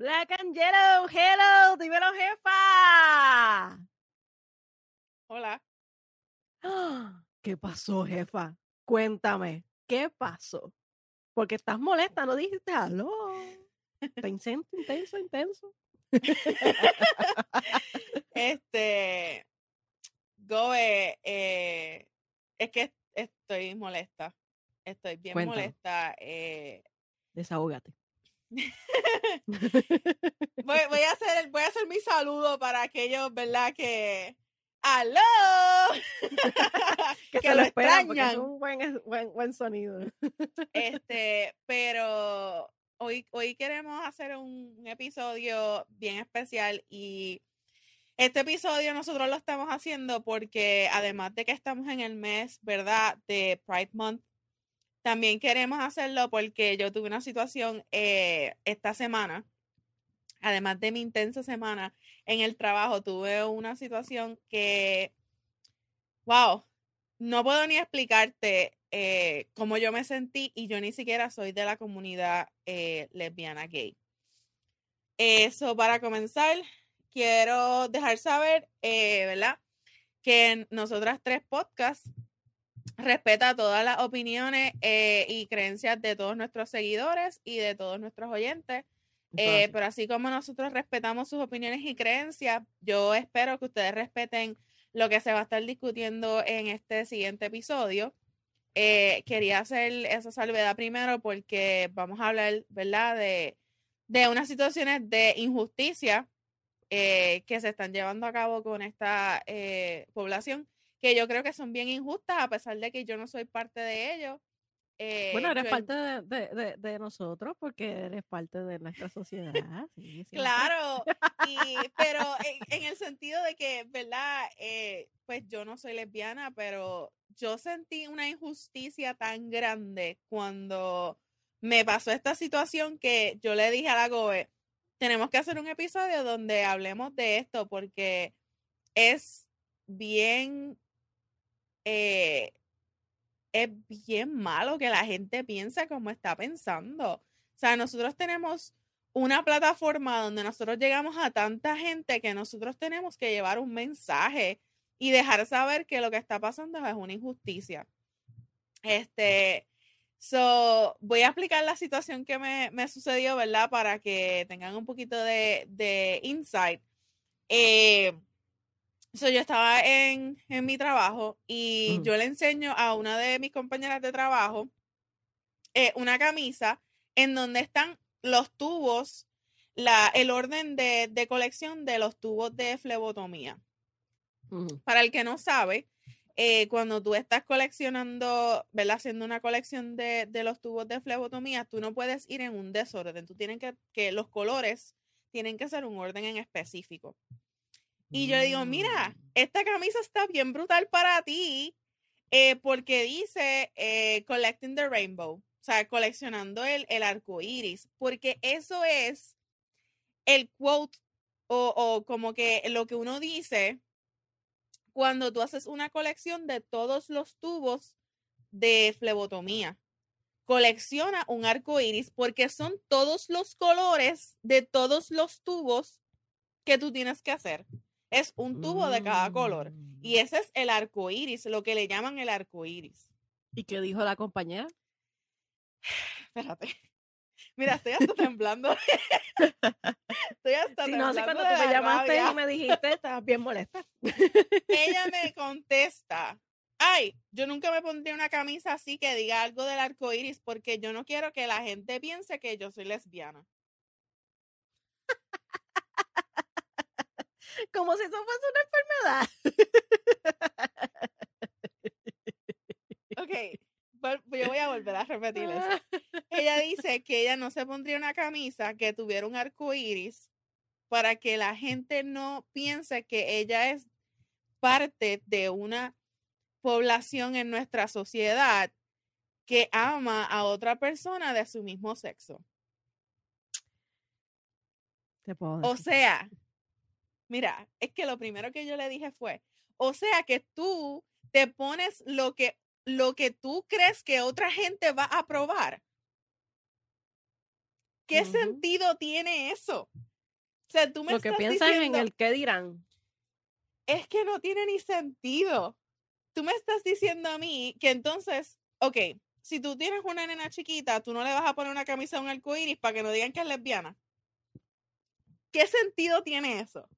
Black and Yellow, hello, dímelo, jefa. Hola. ¿Qué pasó, jefa? Cuéntame, ¿qué pasó? Porque estás molesta, no dijiste aló. Intenso, intenso, intenso. este, Goe, eh, es que estoy molesta. Estoy bien molesta. Eh, Desahógate. voy, a hacer, voy a hacer mi saludo para aquellos, ¿verdad? Que. ¡Aló! que, se lo esperan porque es un buen, buen, buen sonido. este, pero hoy, hoy queremos hacer un episodio bien especial y este episodio nosotros lo estamos haciendo porque además de que estamos en el mes, ¿verdad? De Pride Month también queremos hacerlo porque yo tuve una situación eh, esta semana, además de mi intensa semana en el trabajo, tuve una situación que, wow, no puedo ni explicarte eh, cómo yo me sentí y yo ni siquiera soy de la comunidad eh, lesbiana gay. Eso para comenzar, quiero dejar saber, ¿verdad? Que nosotras tres podcasts respeta todas las opiniones eh, y creencias de todos nuestros seguidores y de todos nuestros oyentes. Eh, pero así como nosotros respetamos sus opiniones y creencias, yo espero que ustedes respeten lo que se va a estar discutiendo en este siguiente episodio. Eh, quería hacer esa salvedad primero porque vamos a hablar, ¿verdad?, de, de unas situaciones de injusticia que se están llevando a cabo con esta población que yo creo que son bien injustas, a pesar de que yo no soy parte de ellos. bueno, eh, eres parte de, de, nosotros porque eres parte de nuestra sociedad. claro, pero en, el sentido de que, ¿verdad? Eh, pues yo no soy lesbiana, pero yo sentí una injusticia tan grande cuando me pasó esta situación que yo le dije a la GOE, tenemos que hacer un episodio donde hablemos de esto porque es bien eh, es bien malo que la gente piense como está pensando. O sea, nosotros tenemos una plataforma donde nosotros llegamos a tanta gente que nosotros tenemos que llevar un mensaje y dejar saber que lo que está pasando es una injusticia. Este, so, voy a explicar la situación que me, me sucedió, ¿verdad? Para que tengan un poquito de, de insight. Eh, So, yo estaba en, mi trabajo y mm. yo le enseño a una de mis compañeras de trabajo eh, una camisa en donde están los tubos, la, el orden de, colección de los tubos de flebotomía. Para el que no sabe, eh, cuando tú estás coleccionando, ¿verdad? Haciendo una colección de, los tubos de flebotomía, tú no puedes ir en un desorden. Tú tienes que, que los colores tienen que ser un orden en específico. Y yo le digo, mira, mm. esta camisa está bien brutal para ti eh, porque dice eh, Collecting the Rainbow, o sea, coleccionando el, el arco iris, porque eso es el quote o, o como que lo que uno dice cuando tú haces una colección de todos los tubos de flebotomía. Colecciona un arco iris porque son todos los colores de todos los tubos que tú tienes que hacer. Es un tubo de cada color. Y mm. ese es el arco iris, lo que le llaman el arco iris. ¿Y qué dijo la compañera? Espérate. Mira, estoy hasta temblando. estoy hasta temblando. No sé cuando tú me llamaste y me dijiste, estabas bien molesta. Ella me contesta. Ay, yo nunca me pondría una camisa así que diga algo del arco iris porque yo no quiero que la gente piense que yo soy lesbiana. Como si eso fuese una enfermedad. ok, yo voy a volver a repetir eso. Ella dice que ella no se pondría una camisa que tuviera un arco iris para que la gente no piense que ella es parte de una población en nuestra sociedad que ama a otra persona de su mismo sexo. o sea, Mira, es que lo primero que yo le dije fue, o sea que tú te pones lo que, lo que tú crees que otra gente va a aprobar. ¿Qué sentido tiene eso? O sea, tú me Lo que piensan en el qué dirán. Es que no tiene ni sentido. Tú me estás diciendo a mí que entonces, ok, si tú tienes una nena chiquita, tú no le vas a poner una camisa a un arcoíris para que no digan que es lesbiana. ¿Qué sentido tiene eso?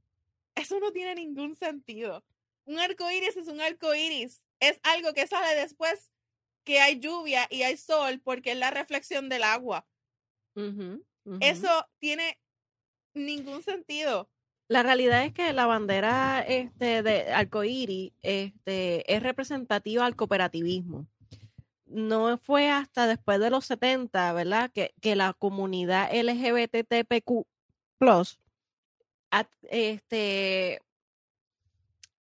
Eso no tiene ningún sentido. Un arcoíris es un arcoíris. Es algo que sale después que hay lluvia y hay sol porque es la reflexión del agua. Eso tiene ningún sentido. La realidad es que la bandera este, de arcoíris este, es representativa al cooperativismo. No fue hasta después de los 70, ¿verdad? Que, que la comunidad Este,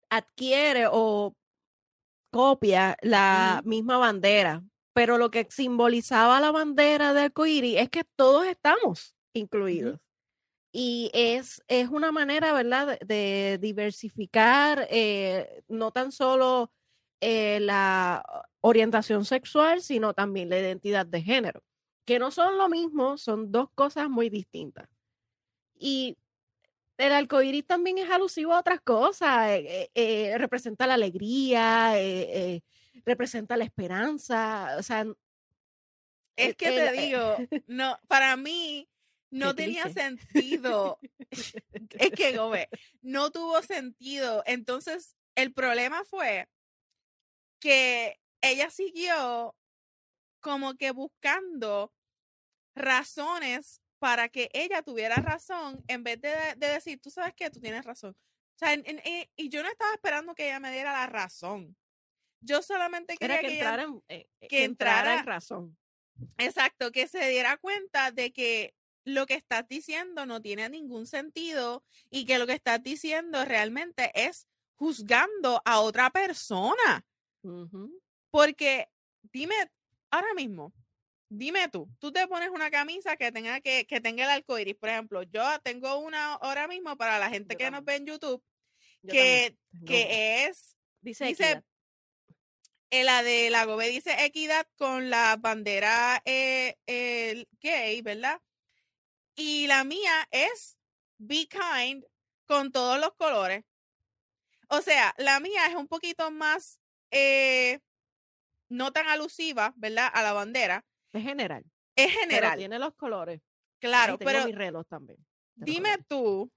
adquiere o copia la misma bandera. Pero lo que simbolizaba la bandera de arcoíris es que todos estamos incluidos. Y es, es una manera, ¿verdad?, de, diversificar eh, no tan solo eh, la orientación sexual, sino también la identidad de género, que no son lo mismo, son dos cosas muy distintas. Y el arcoíris también es alusivo a otras cosas, eh, representa la alegría, representa la esperanza, o sea... Es que te digo, no, para mí, no tenía sentido. es que, no tuvo sentido. Entonces, el problema fue que ella siguió como que buscando razones para que ella tuviera razón en vez de, decir, tú sabes que tú tienes razón. O sea, eh, y yo no estaba esperando que ella me diera la razón. Yo solamente quería que, entrara, eh, eh, que entrara en razón. Exacto, que se diera cuenta de que lo que estás diciendo no tiene ningún sentido y que lo que estás diciendo realmente es juzgando a otra persona. Porque dime, ahora mismo, dime tú, tú te pones una camisa que tenga que, que tenga el arco iris. Por ejemplo, yo tengo una ahora mismo para la gente que nos ve en YouTube, que, que es, dice, dice la de la Gobe dice equidad con la bandera eh, gay, ¿verdad? Y la mía es Be Kind con todos los colores. O sea, la mía es un poquito más, eh, no tan alusiva, ¿verdad? A la bandera. Es general. Es general. tiene los colores. Claro, pero. Mi también. Dime tú,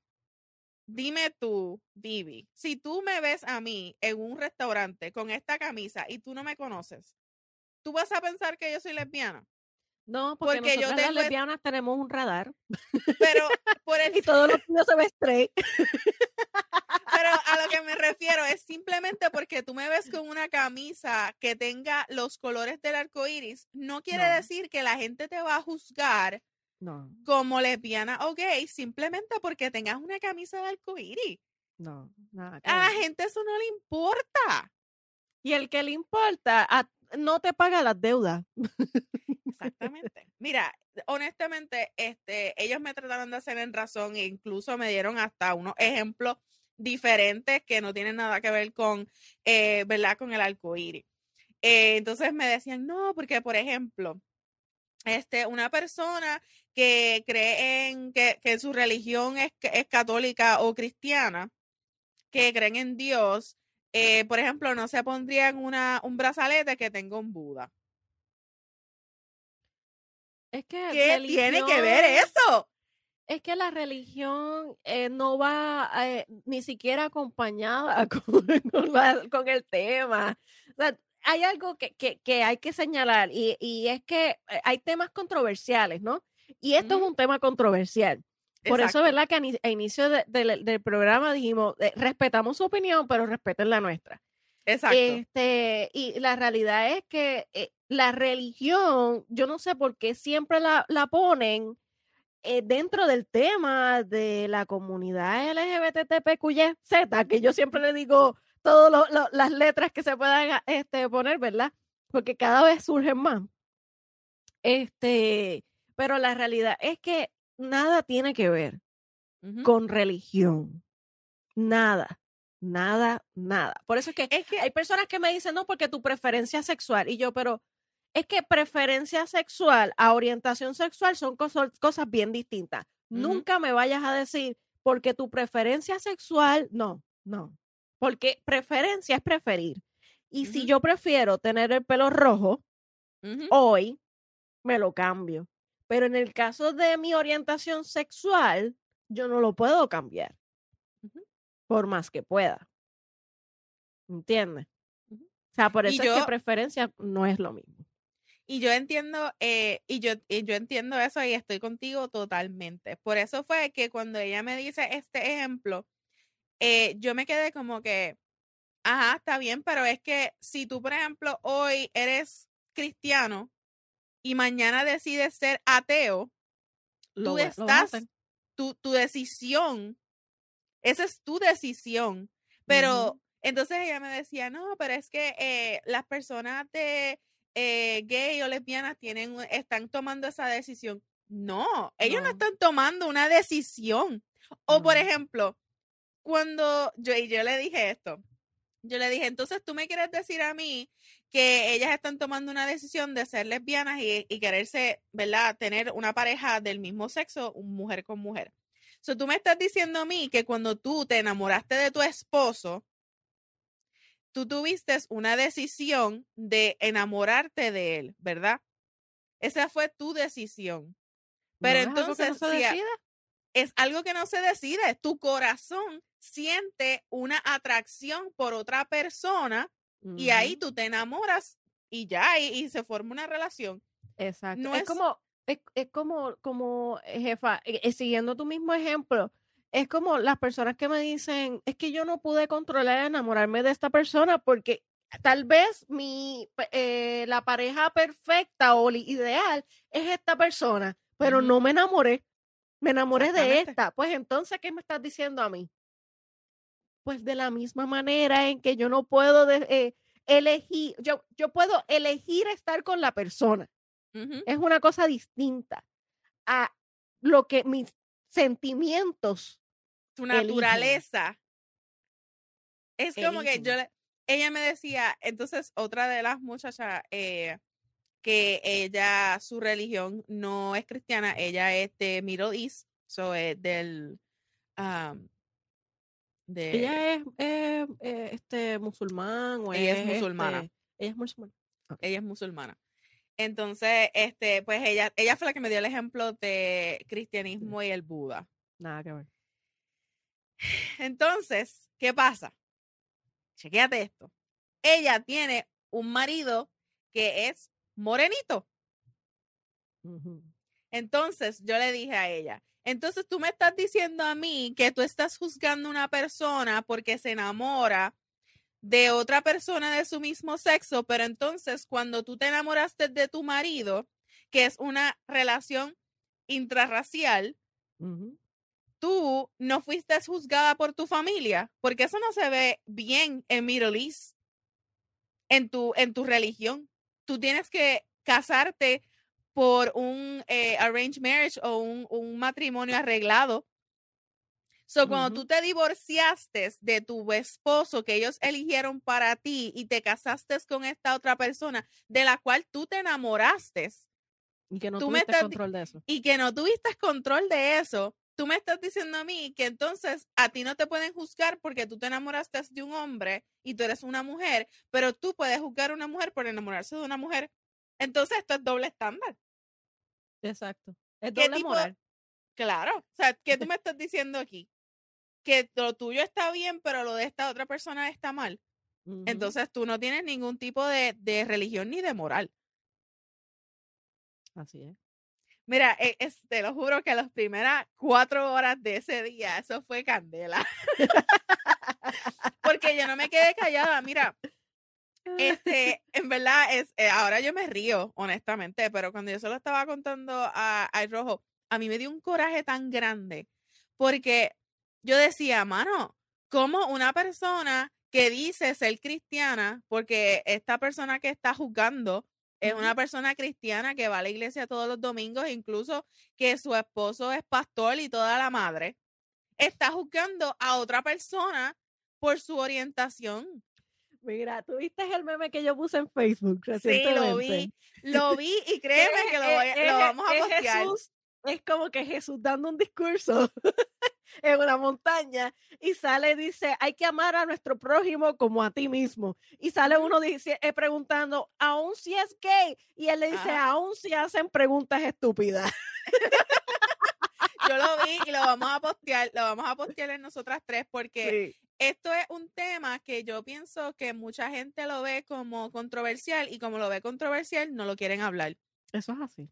dime tú, Vivi, si tú me ves a mí en un restaurante con esta camisa y tú no me conoces, ¿tú vas a pensar que yo soy lesbiana? No, porque, yo las lesbianas tenemos un radar. Pero por el... y todos los niños se ve straight. Pero a lo que me refiero es simplemente porque tú me ves con una camisa que tenga los colores del arco iris, no quiere decir que la gente te va a juzgar no. como lesbiana o gay simplemente porque tengas una camisa de arco iris. No, nada. A la gente eso no le importa. Y el que le importa, no te paga las deudas. Exactamente. Mira, honestamente, este, ellos me trataron de hacer en razón e incluso me dieron hasta unos ejemplos diferentes que no tienen nada que ver con, eh, ¿verdad? Con el arcoíris. Eh, entonces me decían, no, porque por ejemplo, este, una persona que cree en que, que su religión es, es, católica o cristiana, que creen en Dios, eh, por ejemplo, no se pondrían una, un brazalete que tenga un Buda. Es que ¿Qué tiene que ver eso? Es que la religión eh, no va eh, ni siquiera acompañada con, el tema. hay algo que, que, hay que señalar y, y, es que eh, hay temas controversiales, ¿no? Y esto es un tema controversial. Por eso, ¿verdad? Que a, inicio del programa dijimos, respetamos su opinión, pero respeten la nuestra. Exacto. Este, y la realidad es que la religión, yo no sé por qué siempre la, ponen eh, dentro del tema de la comunidad LGBTPQYZ, que yo siempre le digo todas las letras que se puedan este, poner, ¿verdad? Porque cada vez surgen más. Este, pero la realidad es que nada tiene que ver con religión. Nada nada, nada. Por eso es que, es que, hay personas que me dicen, no, porque tu preferencia sexual. Y yo, pero Es que preferencia sexual a orientación sexual son cosas, cosas bien distintas. Nunca me vayas a decir, porque tu preferencia sexual, no, no. Porque preferencia es preferir. Y si yo prefiero tener el pelo rojo, hoy me lo cambio. Pero en el caso de mi orientación sexual, yo no lo puedo cambiar. Por más que pueda. ¿Entiendes? O sea, por eso es que preferencia no es lo mismo. Y yo entiendo, eh, y yo, yo entiendo eso y estoy contigo totalmente. Por eso fue que cuando ella me dice este ejemplo, eh, yo me quedé como que, ajá, está bien, pero es que si tú, por ejemplo, hoy eres cristiano y mañana decides ser ateo, tú estás, tu, tu decisión, esa es tu decisión. Pero entonces ella me decía, no, pero es que eh, las personas de eh, gay o lesbianas tienen, están tomando esa decisión. No, ellos no, están tomando una decisión. O por ejemplo, cuando yo, y yo le dije esto, yo le dije, entonces tú me quieres decir a mí que ellas están tomando una decisión de ser lesbianas y, y quererse, ¿verdad? Tener una pareja del mismo sexo, mujer con mujer. So, tú me estás diciendo a mí que cuando tú te enamoraste de tu esposo, tú tuviste una decisión de enamorarte de él, ¿verdad? Esa fue tu decisión. Pero entonces, es algo que no se decide. Tu corazón siente una atracción por otra persona y ahí tú te enamoras y ya, y, se forma una relación. Exacto. No es, como, es, como, como, eh, jefa, eh, eh, siguiendo tu mismo ejemplo, es como las personas que me dicen, es que yo no pude controlar enamorarme de esta persona porque tal vez mi, eh, la pareja perfecta o ideal es esta persona, pero no me enamoré, me enamoré de esta. Pues entonces, ¿qué me estás diciendo a mí? Pues de la misma manera en que yo no puedo eh, elegir, yo, yo puedo elegir estar con la persona. Es una cosa distinta a lo que mis sentimientos tu naturaleza. Es como que yo, ella me decía, entonces otra de las muchachas, eh, que ella, su religión no es cristiana, ella es de Middle East, so es del... de, ella es eh, este musulmán o ella es, musulmana. Este, ella es musulmana. Ella es musulmana. Entonces, este, pues ella, ella fue la que me dio el ejemplo de cristianismo y el Buda. Nada que ver. Entonces, ¿qué pasa? Chequéate esto. Ella tiene un marido que es morenito. Entonces, yo le dije a ella, entonces tú me estás diciendo a mí que tú estás juzgando a una persona porque se enamora de otra persona de su mismo sexo, pero entonces cuando tú te enamoraste de tu marido, que es una relación intrarracial, tú no fuiste juzgada por tu familia, porque eso no se ve bien en Middle East, en tu, en tu religión. Tú tienes que casarte por un eh, arranged marriage o un, matrimonio arreglado. So, cuando tú te divorciaste de tu esposo que ellos eligieron para ti y te casaste con esta otra persona de la cual tú te enamoraste. Y que no tuviste control de eso. Y que no tuviste control de eso tú me estás diciendo a mí que entonces a ti no te pueden juzgar porque tú te enamoraste de un hombre y tú eres una mujer, pero tú puedes juzgar a una mujer por enamorarse de una mujer. Entonces esto es doble estándar. Exacto. Es doble moral. Claro. O sea, ¿qué tú me estás diciendo aquí? Que lo tuyo está bien, pero lo de esta otra persona está mal. Entonces tú no tienes ningún tipo de, de religión ni de moral. Así es. Mira, eh, te lo juro que las primeras cuatro horas de ese día, eso fue candela. Porque yo no me quedé callada. Mira, este, en verdad, es, eh, ahora yo me río, honestamente, pero cuando yo se lo estaba contando a, a Rojo, a mí me dio un coraje tan grande. Porque yo decía, mano, como una persona que dice ser cristiana, porque esta persona que está juzgando es una persona cristiana que va a la iglesia todos los domingos, incluso que su esposo es pastor y toda la madre, está juzgando a otra persona por su orientación. Mira, ¿tú viste el meme que yo puse en Facebook Sí, lo vi, lo vi y créeme que lo, vamos a postear. es como que Jesús dando un discurso en una montaña y sale, dice, hay que amar a nuestro prójimo como a ti mismo. Y sale uno dice, eh, preguntando, aún si es gay. Y él le dice, aún si hacen preguntas estúpidas. Yo lo vi y lo vamos a postear, lo vamos a postear en nosotras tres porque esto es un tema que yo pienso que mucha gente lo ve como controversial y como lo ve controversial no lo quieren hablar. Eso es así.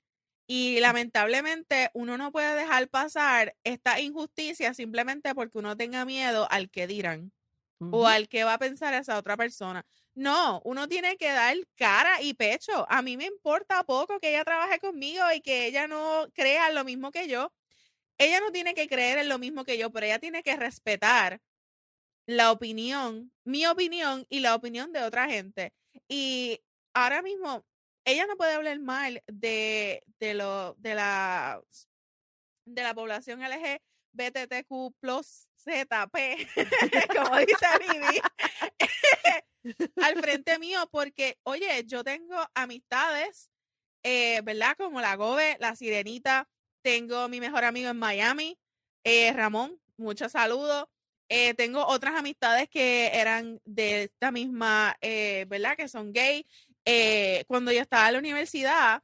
Y lamentablemente uno no puede dejar pasar esta injusticia simplemente porque uno tenga miedo al que dirán o al que va a pensar esa otra persona. No, uno tiene que dar cara y pecho. A mí me importa poco que ella trabaje conmigo y que ella no crea lo mismo que yo. Ella no tiene que creer en lo mismo que yo, pero ella tiene que respetar la opinión, mi opinión y la opinión de otra gente. Y ahora mismo, ella no puede hablar mal de, de, lo, de, la, de la población LGBTQ plus ZP, como dice Vivi, al frente mío, porque, oye, yo tengo amistades, eh, ¿verdad? Como la Gobe, la Sirenita, tengo mi mejor amigo en Miami, eh, Ramón, muchos saludos. Eh, tengo otras amistades que eran de esta misma, ¿verdad? Que son gay. Eh, cuando yo estaba en la universidad,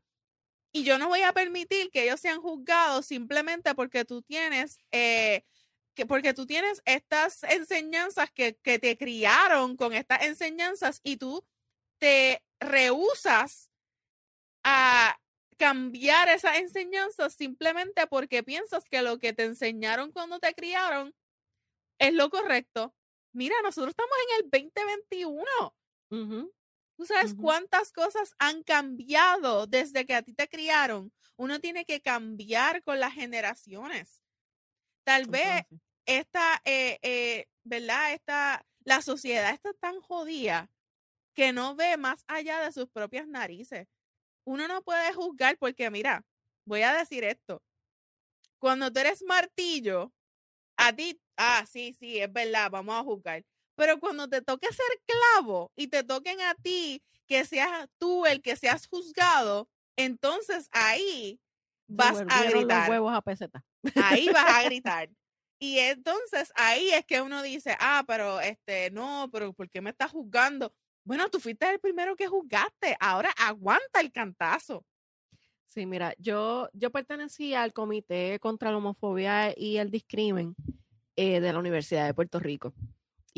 y yo no voy a permitir que ellos sean juzgados simplemente porque tú tienes, que porque tú tienes estas enseñanzas que, que te criaron con estas enseñanzas y tú te rehusas a cambiar esas enseñanzas simplemente porque piensas que lo que te enseñaron cuando te criaron es lo correcto. Mira, nosotros estamos en el 2021. ¿Tú sabes cuántas cosas han cambiado desde que a ti te criaron? Uno tiene que cambiar con las generaciones. Tal vez esta, eh, eh, ¿verdad? Esta, la sociedad está tan jodida que no ve más allá de sus propias narices. Uno no puede juzgar porque, mira, voy a decir esto. Cuando tú eres martillo, a ti ah, sí, sí, es verdad, vamos a juzgar. Pero cuando te toque ser clavo y te toquen a ti que seas tú el que seas juzgado, entonces ahí vas a gritar. Los huevos a peseta. Ahí vas a gritar. Y entonces ahí es que uno dice, ah, pero este, no, pero ¿por qué me estás juzgando? Bueno, tú fuiste el primero que juzgaste, ahora aguanta el cantazo. Sí, mira, yo, yo pertenecía al Comité contra la Homofobia y el Discrimen eh, de la Universidad de Puerto Rico.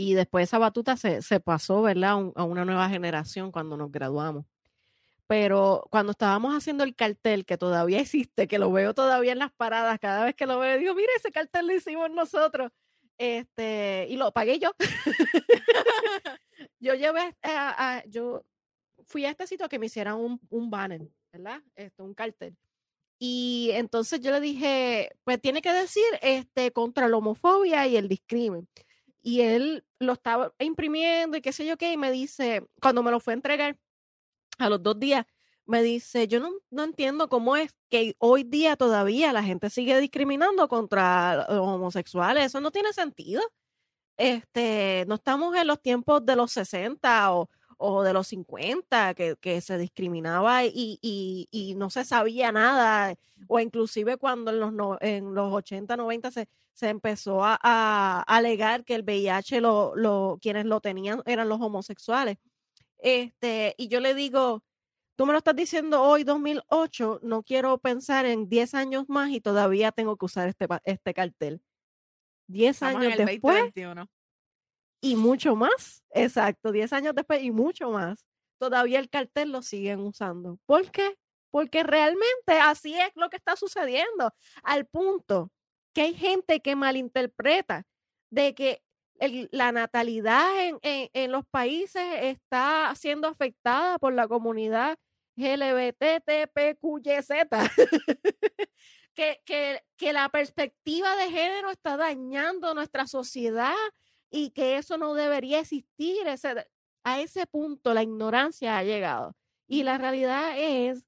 Y después esa batuta se, pasó, ¿verdad? a una nueva generación cuando nos graduamos. Pero cuando estábamos haciendo el cartel, que todavía existe, que lo veo todavía en las paradas, cada vez que lo veo, digo, mire, ese cartel lo hicimos nosotros. Este, y lo pagué yo. yo llevé a, yo fui a este sitio que me hicieran un, un banner, ¿verdad? Esto, un cartel. Y entonces yo le dije, pues tiene que decir este, contra la homofobia y el discrimen. Y él lo estaba imprimiendo y qué sé yo qué, y me dice, cuando me lo fue a entregar a los dos días, me dice, yo no, no entiendo cómo es que hoy día todavía la gente sigue discriminando contra los homosexuales, eso no tiene sentido. Este, no estamos en los tiempos de los 60 o, o de los 50, que, que se discriminaba y, y, y, no se sabía nada, o inclusive cuando en los, en los 80, 90 se, se empezó a, a, alegar que el VIH, lo, lo, quienes lo tenían eran los homosexuales. Este, y yo le digo, tú me lo estás diciendo hoy, 2008, no quiero pensar en 10 años más y todavía tengo que usar este, este cartel. 10 años después y mucho más. Exacto, 10 años después y mucho más. Todavía el cartel lo siguen usando. ¿Por qué? Porque realmente así es lo que está sucediendo, al punto que hay gente que malinterpreta de que la natalidad en, en, los países está siendo afectada por la comunidad LGBTPQYZ. que, que, que la perspectiva de género está dañando nuestra sociedad y que eso no debería existir. A ese punto la ignorancia ha llegado. Y la realidad es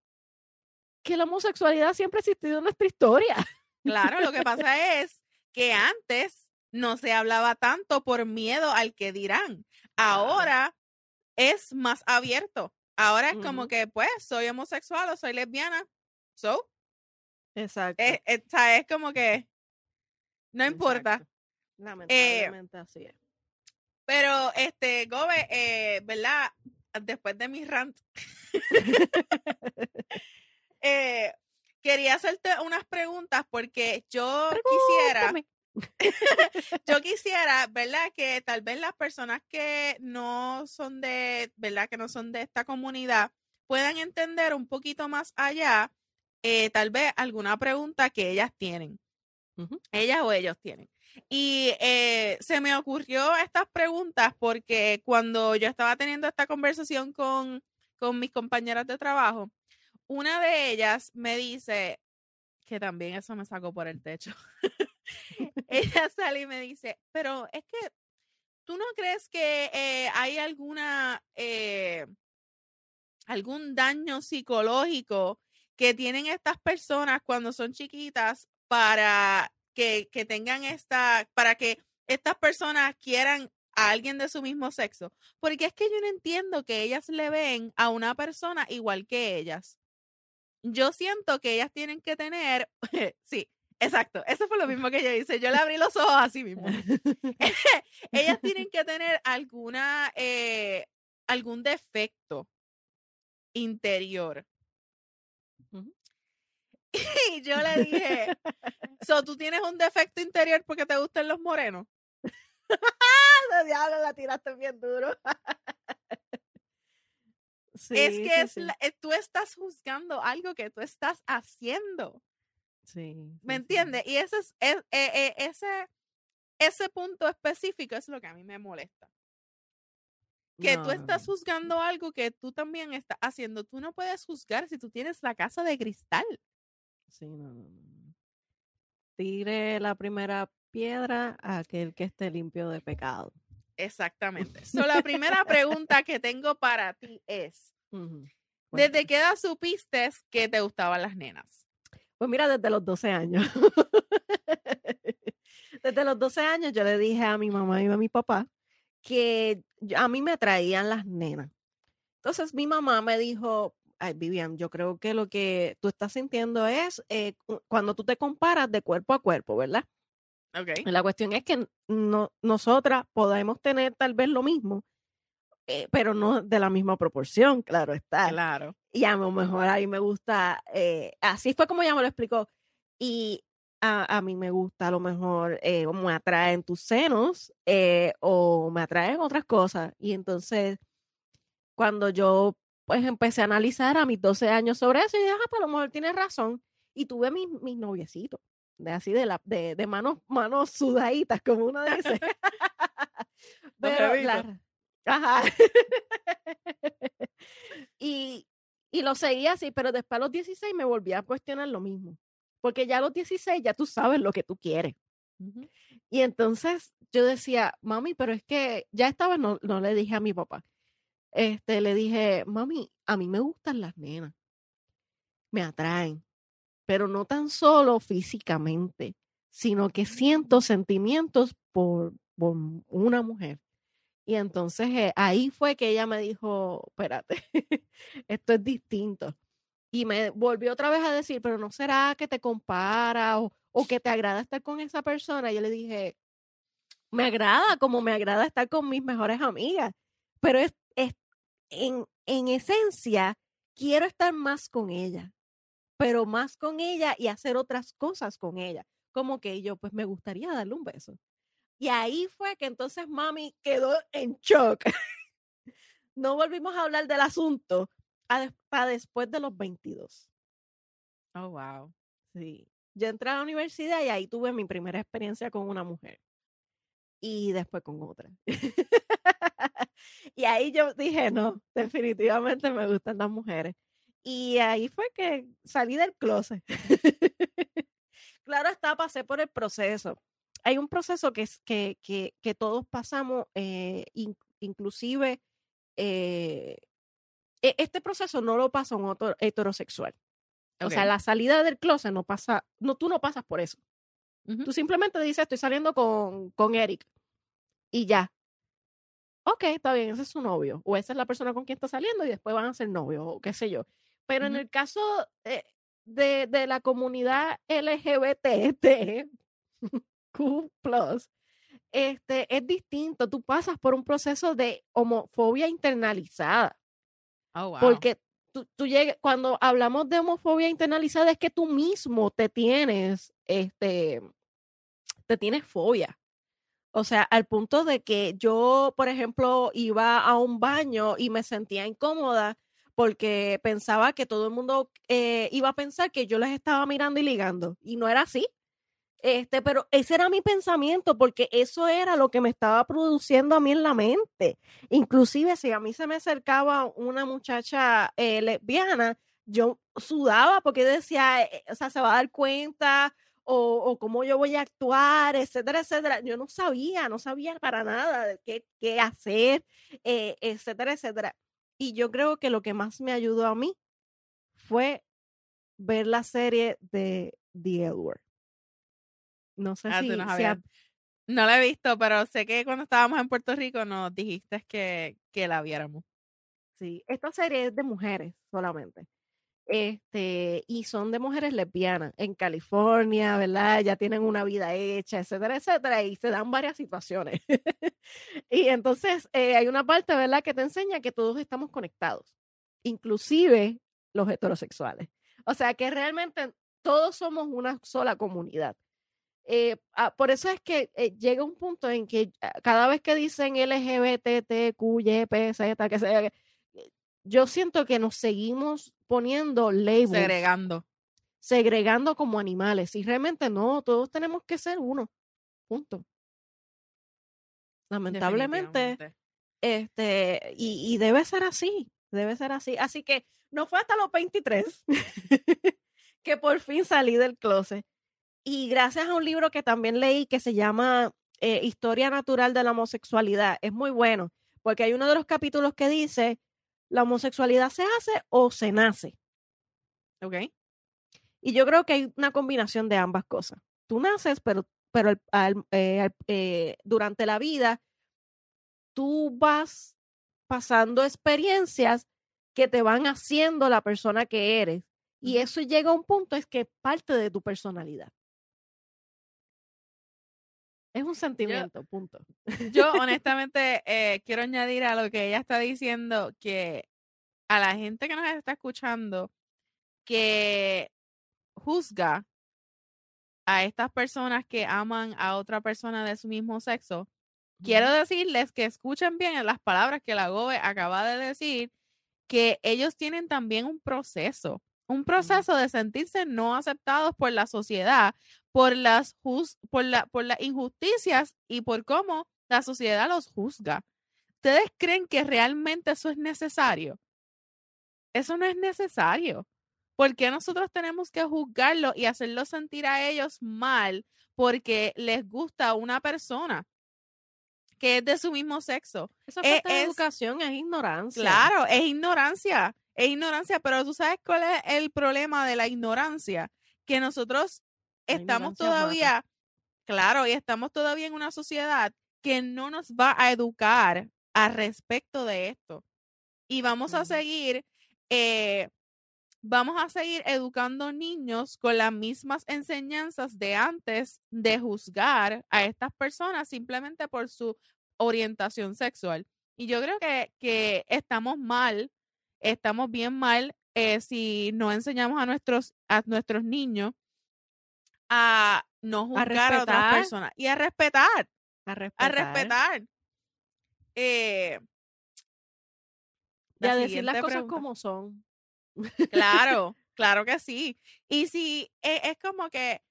que la homosexualidad siempre ha existido en nuestra historia. Claro, lo que pasa es que antes no se hablaba tanto por miedo al que dirán. Ahora es más abierto. Ahora es como que, pues, soy homosexual o soy lesbiana. So. Exacto. Es, es, es como que no importa. Eh, Lamentablemente así es. Pero, este, Gobe, eh, ¿verdad? Después de mi rant, eh, quería hacerte unas preguntas porque yo quisiera, yo quisiera, ¿verdad? Que tal vez las personas que no son de, ¿verdad? Que no son de esta comunidad puedan entender un poquito más allá, eh, tal vez alguna pregunta que ellas tienen, ellas o ellos tienen. Y eh, se me ocurrió estas preguntas porque cuando yo estaba teniendo esta conversación con, con mis compañeras de trabajo, una de ellas me dice, que también eso me sacó por el techo. Ella sale y me dice, pero es que tú no crees que eh, hay alguna, eh, algún daño psicológico que tienen estas personas cuando son chiquitas para que, que tengan esta, para que estas personas quieran a alguien de su mismo sexo, porque es que yo no entiendo que ellas le ven a una persona igual que ellas. Yo siento que ellas tienen que tener, sí, exacto, eso fue lo mismo que yo hice, yo le abrí los ojos así mismo. ellas tienen que tener alguna, eh, algún defecto interior y yo le dije, so, ¿tú tienes un defecto interior porque te gustan los morenos? Diablo, la tiraste bien duro. Es que es eh, tú estás juzgando algo que tú estás haciendo. Sí. ¿Me entiendes? Y ese, es, e, e, ese, ese punto específico es lo que a mí me molesta. Que tú estás juzgando algo que tú también estás haciendo. Tú no puedes juzgar si tú tienes la casa de cristal. Sí, no, no, no. Tire la primera piedra a aquel que esté limpio de pecado. Exactamente. So, la primera pregunta que tengo para ti es, ¿desde qué edad supiste que te gustaban las nenas? Pues mira, desde los 12 años. desde los 12 años yo le dije a mi mamá y a mi papá que a mí me atraían las nenas. Entonces mi mamá me dijo, ay, Vivian, yo creo que lo que tú estás sintiendo es eh, cuando tú te comparas de cuerpo a cuerpo, ¿verdad? Okay. La cuestión es que no, nosotras podemos tener tal vez lo mismo, eh, pero no de la misma proporción, claro está. Claro. Y a lo mejor a mí me gusta, eh, así fue como ella me lo explicó. Y a, a mí me gusta a lo mejor, eh, me atraen tus senos o me atraen otras cosas. Y entonces, cuando yo pues empecé a analizar a mis 12 años sobre eso y dije, ah, pues a lo mejor tienes razón. Y tuve mis, mis noviecitos, de así de, la, de, de manos, manos sudaditas, como uno dice. Pero, la, ajá. y, y lo seguía así, pero después a los 16 me volví a cuestionar lo mismo. Porque ya a los 16 ya tú sabes lo que tú quieres. Y entonces yo decía, mami, pero es que ya estaba, no, no le dije a mi papá, este, le dije, mami, a mí me gustan las nenas, me atraen, pero no tan solo físicamente, sino que siento sentimientos por, por una mujer. Y entonces eh, ahí fue que ella me dijo, espérate, esto es distinto. Y me volvió otra vez a decir, pero ¿no será que te compara o, o que te agrada estar con esa persona? Y yo le dije, me agrada como me agrada estar con mis mejores amigas, pero es, es en, en esencia, quiero estar más con ella, pero más con ella y hacer otras cosas con ella. Como que yo, pues me gustaría darle un beso. Y ahí fue que entonces mami quedó en shock. no volvimos a hablar del asunto hasta después de los 22. Oh, wow. Sí. Yo entré a la universidad y ahí tuve mi primera experiencia con una mujer. Y después con otra. y ahí yo dije, no, definitivamente me gustan las mujeres. Y ahí fue que salí del closet. claro está, pasé por el proceso. Hay un proceso que, es, que, que, que todos pasamos, eh, inclusive eh, e, este proceso no lo pasa un otro heterosexual. O sea, la salida del closet no pasa, no, tú no pasas por eso. Tú simplemente dices, estoy saliendo con, con Eric. Y ya, ok, está bien, ese es su novio, o esa es la persona con quien está saliendo y después van a ser novios, o qué sé yo. Pero en el caso eh, de, de, la comunidad LGBT, Q, este, es distinto. Tú pasas por un proceso de homofobia internalizada. Oh, wow. Porque tú, tú llegas, cuando hablamos de homofobia internalizada, es que tú mismo te tienes, este, te tienes fobia. O sea, al punto de que yo, por ejemplo, iba a un baño y me sentía incómoda porque pensaba que todo el mundo eh, iba a pensar que yo les estaba mirando y ligando. Y no era así. Este, pero ese era mi pensamiento, porque eso era lo que me estaba produciendo a mí en la mente. Inclusive si a mí se me acercaba una muchacha eh, lesbiana, yo sudaba porque decía, eh, o sea, se va a dar cuenta o, cómo yo voy a actuar, etcétera, etcétera. Yo no sabía, no sabía para nada qué, qué hacer, eh, etcétera, etcétera. Y yo creo que lo que más me ayudó a mí fue ver la serie de The Edward. No sé ah, si, no, la he visto, pero sé que cuando estábamos en Puerto Rico nos dijiste que, que la viéramos. Sí, esta serie es de mujeres solamente. Este, y son de mujeres lesbianas en California, ¿verdad? Ya tienen una vida hecha, etcétera, etcétera, y se dan varias situaciones. y entonces eh, hay una parte, ¿verdad?, que te enseña que todos estamos conectados, inclusive los heterosexuales. O sea, que realmente todos somos una sola comunidad. Eh, ah, por eso es que eh, llega un punto en que ah, cada vez que dicen LGBTQYP, Z, que sea, yo siento que nos seguimos poniendo labels. Segregando. Segregando como animales. Y realmente no, todos tenemos que ser uno. Punto. Lamentablemente. Este, y, y debe ser así. Debe ser así. Así que no fue hasta los 23 que por fin salí del closet. Y gracias a un libro que también leí que se llama eh, Historia Natural de la Homosexualidad. Es muy bueno, porque hay uno de los capítulos que dice la homosexualidad se hace o se nace. ¿Ok? Y yo creo que hay una combinación de ambas cosas. Tú naces, pero, pero eh, eh, durante la vida tú vas pasando experiencias que te van haciendo la persona que eres. Y eso llega a un punto, es que parte de tu personalidad. Es un sentimiento, punto. Yo honestamente eh, quiero añadir a lo que ella está diciendo que a la gente que nos está escuchando que juzga a estas personas que aman a otra persona de su mismo sexo, quiero decirles que escuchen bien las palabras que la Gobe acaba de decir, que ellos tienen también un proceso un proceso de sentirse no aceptados por la sociedad, por las, por, la, por las injusticias y por cómo la sociedad los juzga. ¿Ustedes creen que realmente eso es necesario? Eso no es necesario. ¿Por qué nosotros tenemos que juzgarlo y hacerlo sentir a ellos mal porque les gusta una persona que es de su mismo sexo? Esa falta de educación es ignorancia. Claro, es ignorancia es ignorancia, pero tú sabes cuál es el problema de la ignorancia, que nosotros estamos todavía, claro, y estamos todavía en una sociedad que no nos va a educar al respecto de esto. Y vamos a seguir, eh, vamos a seguir educando niños con las mismas enseñanzas de antes de juzgar a estas personas simplemente por su orientación sexual. Y yo creo que, que estamos mal estamos bien mal eh, si no enseñamos a nuestros, a nuestros niños a no juzgar a, otras personas y a respetar. A respetar. A respetar. Eh, y a decir las cosas como son. Claro, claro que sí. Y si e, es, como que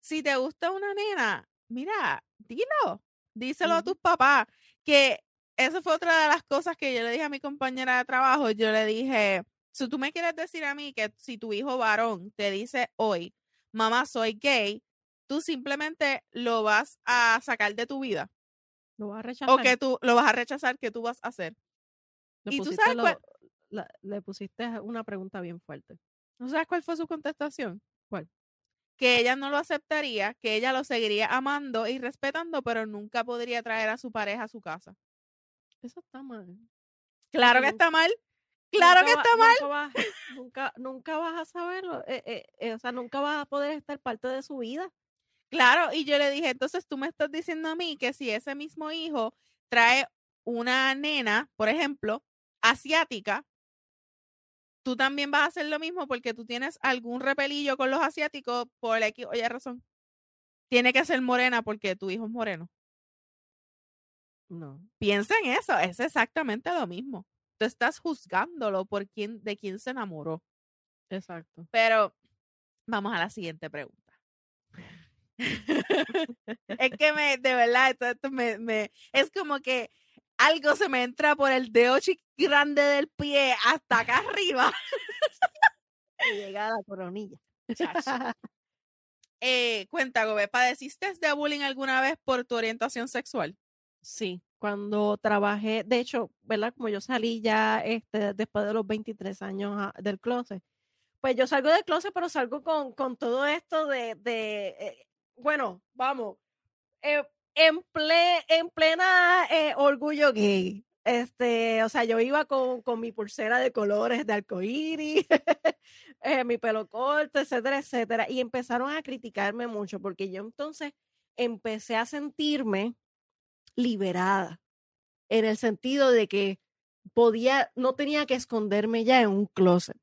si te gusta una nena, mira, dilo, díselo a tus papás, que esa fue otra de las cosas que yo le dije a mi compañera de trabajo. Yo le dije, si tú me quieres decir a mí que si tu hijo varón te dice hoy, mamá, soy gay, tú simplemente lo vas a sacar de tu vida. Lo vas a rechazar. O que tú lo vas a rechazar, ¿qué tú vas a hacer? y tú sabes le pusiste una pregunta bien fuerte. ¿No sabes cuál fue su contestación? ¿Cuál? Que ella no lo aceptaría, que ella lo seguiría amando y respetando, pero nunca podría traer a su pareja a su casa Eso está mal. Claro que está mal. Claro que está mal. Nunca vas, nunca, nunca vas a saberlo. Eh, eh, eh, o sea, nunca vas a poder estar parte de su vida. Claro, y yo le dije, entonces tú me estás diciendo a mí que si ese mismo hijo trae una nena, por ejemplo, asiática, tú también vas a hacer lo mismo porque tú tienes algún repelillo con los asiáticos por el oye razón. Tiene que ser morena porque tu hijo es moreno. No. Piensa en eso, es exactamente lo mismo. Tú estás juzgándolo por quién, de quién se enamoró. Exacto. Pero vamos a la siguiente pregunta. es que me, de verdad, esto, me, me, es como que algo se me entra por el dedo grande del pie hasta acá arriba. y llega a la coronilla. eh, cuenta, Gobe, ¿padeciste de bullying alguna vez por tu orientación sexual? Sí, cuando trabajé, de hecho, ¿verdad? Como yo salí ya este, después de los 23 años ah, del closet, pues yo salgo del closet, pero salgo con, con todo esto de, de eh, bueno, vamos, eh, en, en plena eh, orgullo gay. Este, o sea, yo iba con, con mi pulsera de colores de arcoíris, mi pelo corto, etcétera, etcétera. Y empezaron a criticarme mucho porque yo entonces empecé a sentirme liberada en el sentido de que podía, no tenía que esconderme ya en un closet.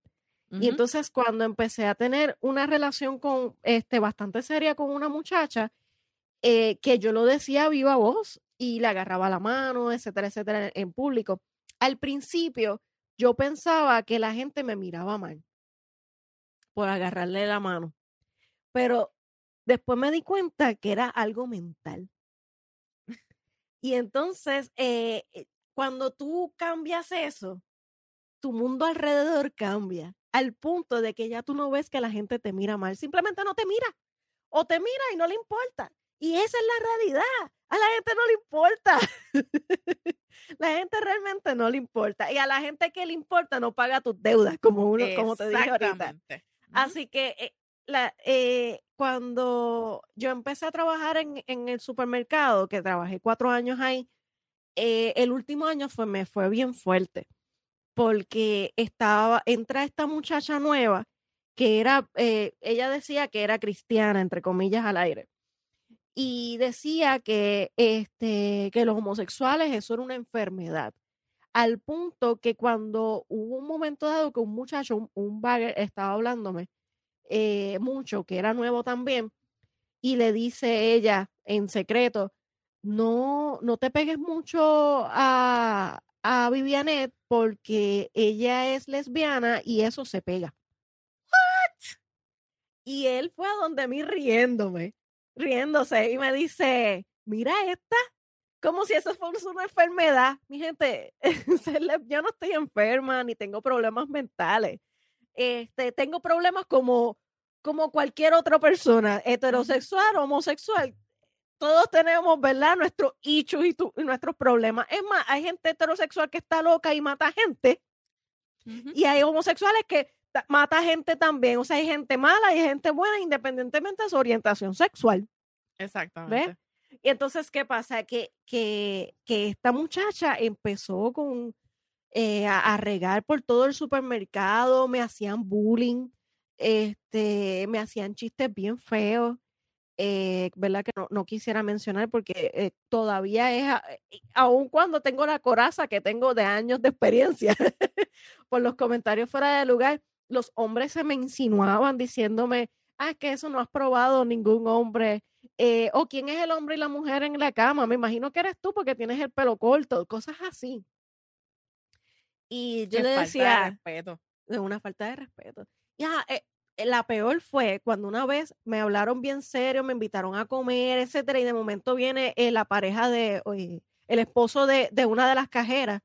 Y entonces cuando empecé a tener una relación con, este, bastante seria con una muchacha, eh, que yo lo decía a viva voz y le agarraba la mano, etcétera, etcétera, en público. Al principio yo pensaba que la gente me miraba mal por agarrarle la mano, pero después me di cuenta que era algo mental. Y entonces, eh, eh, cuando tú cambias eso, tu mundo alrededor cambia al punto de que ya tú no ves que la gente te mira mal, simplemente no te mira o te mira y no le importa. Y esa es la realidad. A la gente no le importa. la gente realmente no le importa. Y a la gente que le importa no paga tus deudas, como uno, como te dije ahorita. Así que eh, la, eh, cuando yo empecé a trabajar en, el supermercado, que trabajé cuatro años ahí, eh, el último año fue, me fue bien fuerte porque estaba, entra esta muchacha nueva que era, eh, ella decía que era cristiana, entre comillas, al aire. Y decía que, este, que los homosexuales, eso era una enfermedad. Al punto que cuando hubo un momento dado que un muchacho, un, un bagger, estaba hablándome eh, mucho, que era nuevo también, y le dice ella en secreto, no, no te pegues mucho a, a Vivianet porque ella es lesbiana y eso se pega. ¿What? Y él fue a donde mí riéndome, riéndose y me dice, mira esta, como si eso fuese una enfermedad. Mi gente, yo no estoy enferma ni tengo problemas mentales. Este, tengo problemas como, como cualquier otra persona, heterosexual, homosexual todos tenemos, ¿verdad? Nuestros issues y, nuestros problemas. Es más, hay gente heterosexual que está loca y mata gente. Y hay homosexuales que mata gente también. O sea, hay gente mala y hay gente buena independientemente de su orientación sexual. Exactamente. Y entonces, ¿qué pasa? Que, que, que esta muchacha empezó con eh, a, regar por todo el supermercado, me hacían bullying, este, me hacían chistes bien feos eh, ¿verdad? Que no, quisiera mencionar porque eh, todavía es, eh, aun cuando tengo la coraza que tengo de años de experiencia, por los comentarios fuera de lugar, los hombres se me insinuaban diciéndome, ah, que eso no has probado ningún hombre, o quién es el hombre y la mujer en la cama, me imagino que eres tú porque tienes el pelo corto, cosas así. Y yo le decía, de respeto. De una falta de respeto. Ya, eh, la peor fue cuando una vez me hablaron bien serio, me invitaron a comer, etcétera, y de momento viene eh, la pareja de, el esposo de, de, una de las cajeras,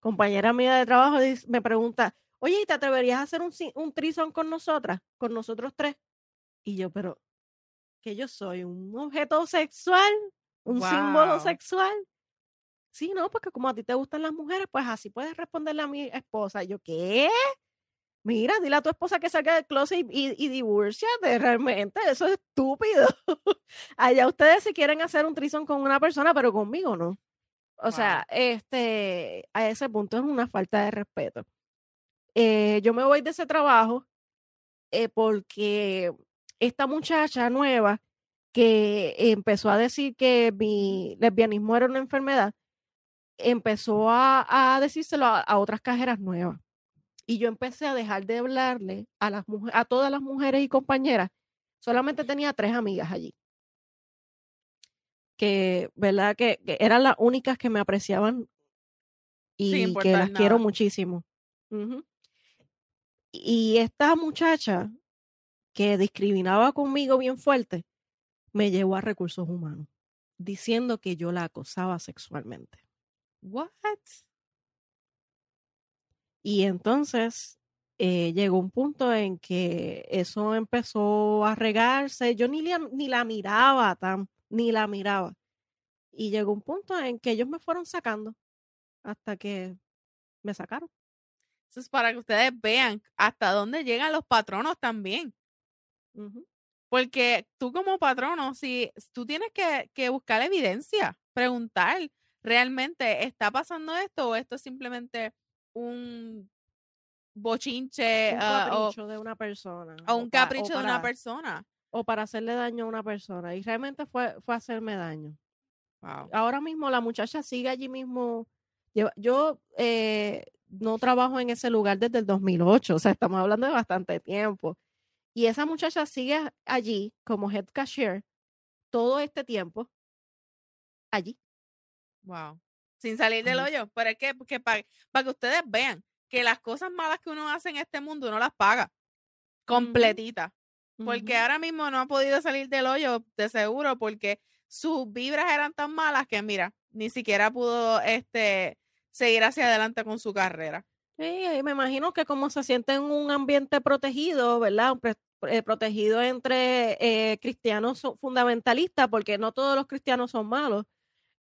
compañera mía de trabajo, y me pregunta, oye, ¿y te atreverías a hacer un, un trison con nosotras, con nosotros tres? Y yo, pero, que yo soy un objeto sexual, un símbolo sexual. Sí, no, porque como a ti te gustan las mujeres, pues así puedes responderle a mi esposa. Y yo, ¿qué? Mira, dile a tu esposa que salga del closet y, y, de realmente, eso es estúpido. Allá ustedes si quieren hacer un trison con una persona, pero conmigo no. O sea, este, a ese punto es una falta de respeto. Eh, yo me voy de ese trabajo eh, porque esta muchacha nueva que empezó a decir que mi lesbianismo era una enfermedad, empezó a, decírselo a, otras cajeras nuevas. Y yo empecé a dejar de hablarle a, las a todas las mujeres y compañeras. Solamente tenía tres amigas allí. Que, ¿verdad? Que, eran las únicas que me apreciaban y que las quiero muchísimo. Y esta muchacha que discriminaba conmigo bien fuerte, me llevó a recursos humanos, diciendo que yo la acosaba sexualmente. What? Y entonces eh, llegó un punto en que eso empezó a regarse. Yo ni, ni la miraba tan, ni la miraba. Y llegó un punto en que ellos me fueron sacando hasta que me sacaron. Eso es para que ustedes vean hasta dónde llegan los patronos también. Porque tú como patrono, si tú tienes que, que buscar evidencia, preguntar, ¿realmente está pasando esto o esto es simplemente un bochinche un ah, capricho de una persona o un capricho de una persona o para hacerle daño a una persona y realmente fue fue hacerme daño. Ahora mismo la muchacha sigue allí mismo yo, eh, no trabajo en ese lugar desde el 2008 o sea estamos hablando de bastante tiempo y esa muchacha sigue allí como head cashier todo este tiempo allí Wow. Sin salir del hoyo. Pero es que, para, que ustedes vean que las cosas malas que uno hace en este mundo uno las paga completita. Porque ahora mismo no ha podido salir del hoyo, de seguro, porque sus vibras eran tan malas que, mira, ni siquiera pudo este, seguir hacia adelante con su carrera. Sí, me imagino que como se siente en un ambiente protegido, ¿verdad? Eh, protegido entre eh, cristianos fundamentalistas, porque no todos los cristianos son malos.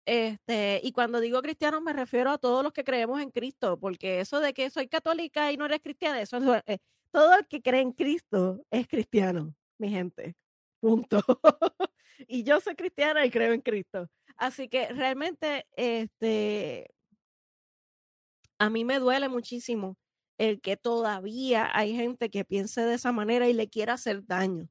Este, y cuando digo cristiano me refiero a todos los que creemos en Cristo, porque eso de que soy católica y no eres cristiana, eso es, todo el que cree en Cristo es cristiano, mi gente. Punto. y yo soy cristiana y creo en Cristo. Así que realmente, este, a mí me duele muchísimo el que todavía hay gente que piense de esa manera y le quiera hacer daño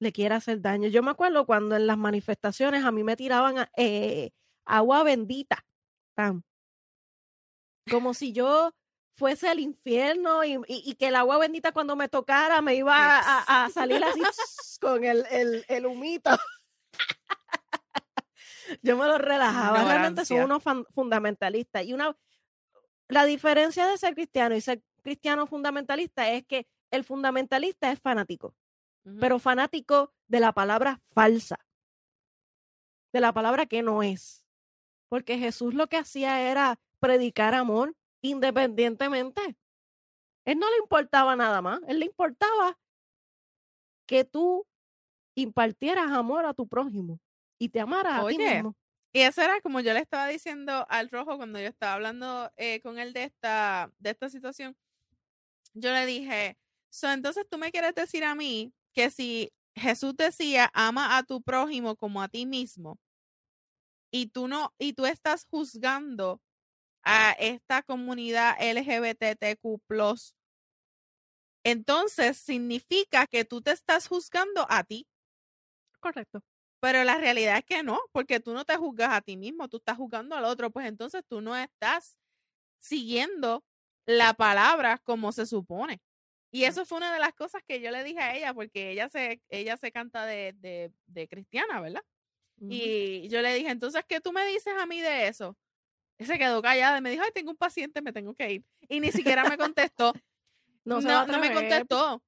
le quiere hacer daño. Yo me acuerdo cuando en las manifestaciones a mí me tiraban eh, agua bendita, como si yo fuese al infierno y, que el agua bendita cuando me tocara me iba a, salir así con el, el, humito. yo me lo relajaba. Realmente son unos fundamentalistas. Y una, la diferencia de ser cristiano y ser cristiano fundamentalista es que el fundamentalista es fanático pero fanático de la palabra falsa, de la palabra que no es. Porque Jesús lo que hacía era predicar amor independientemente. Él no le importaba nada más, él le importaba que tú impartieras amor a tu prójimo y te amaras a ti mismo. Y eso era como yo le estaba diciendo al rojo cuando yo estaba hablando eh, con él de esta, de esta situación. Yo le dije, so, entonces tú me quieres decir a mí que si Jesús decía, ama a tu prójimo como a ti mismo, y tú no, y tú estás juzgando a esta comunidad LGBTQ, entonces significa que tú te estás juzgando a ti. Correcto. Pero la realidad es que no, porque tú no te juzgas a ti mismo, tú estás juzgando al otro, pues entonces tú no estás siguiendo la palabra como se supone. Y eso fue una de las cosas que yo le dije a ella, porque ella se, ella se canta de, cristiana, ¿verdad? Y yo le dije, entonces, ¿qué tú me dices a mí de eso? Y se quedó callada y me dijo, ay, tengo un paciente, me tengo que ir. Y ni siquiera me contestó. no, no, me contestó.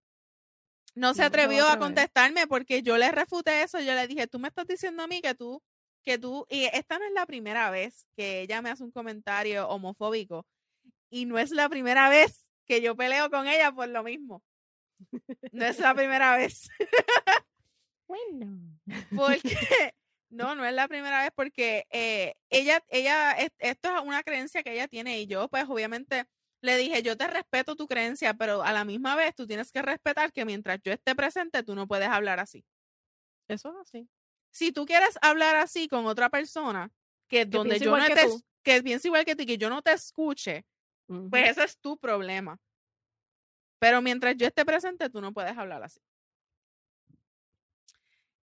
No se atrevió a, contestarme porque yo le refuté eso. Yo le dije, tú me estás diciendo a mí que tú, que tú, y esta no es la primera vez que ella me hace un comentario homofóbico. Y no es la primera vez que yo peleo con ella por lo mismo. No es la primera vez. Bueno. Porque, no, no es la primera vez porque eh, ella, ella, esto es una creencia que ella tiene y yo pues obviamente le dije, yo te respeto tu creencia, pero a la misma vez tú tienes que respetar que mientras yo esté presente, tú no puedes hablar así. Eso es así. Si tú quieres hablar así con otra persona que donde yo no te, que pienso igual que ti, que yo no te escuche, pues ese es tu problema. Pero mientras yo esté presente, tú no puedes hablar así.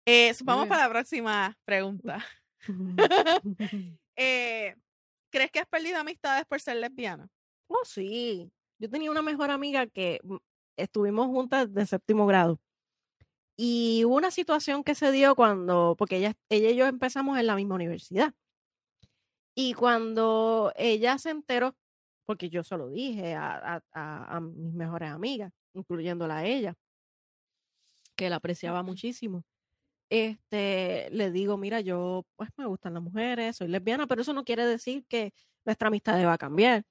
Eh, vamos para la próxima pregunta. Eh, ¿Crees que has perdido amistades por ser lesbiana? Oh, sí. Yo tenía una mejor amiga que mm, estuvimos juntas de séptimo grado. Y hubo una situación que se dio cuando, porque ella, ella y yo empezamos en la misma universidad. Y cuando ella se enteró, porque yo se lo dije a, mis mejores amigas, incluyéndola a ella, que la apreciaba muchísimo, este, le digo, mira, yo pues me gustan las mujeres, soy lesbiana, pero eso no quiere decir que nuestra amistad va a cambiar,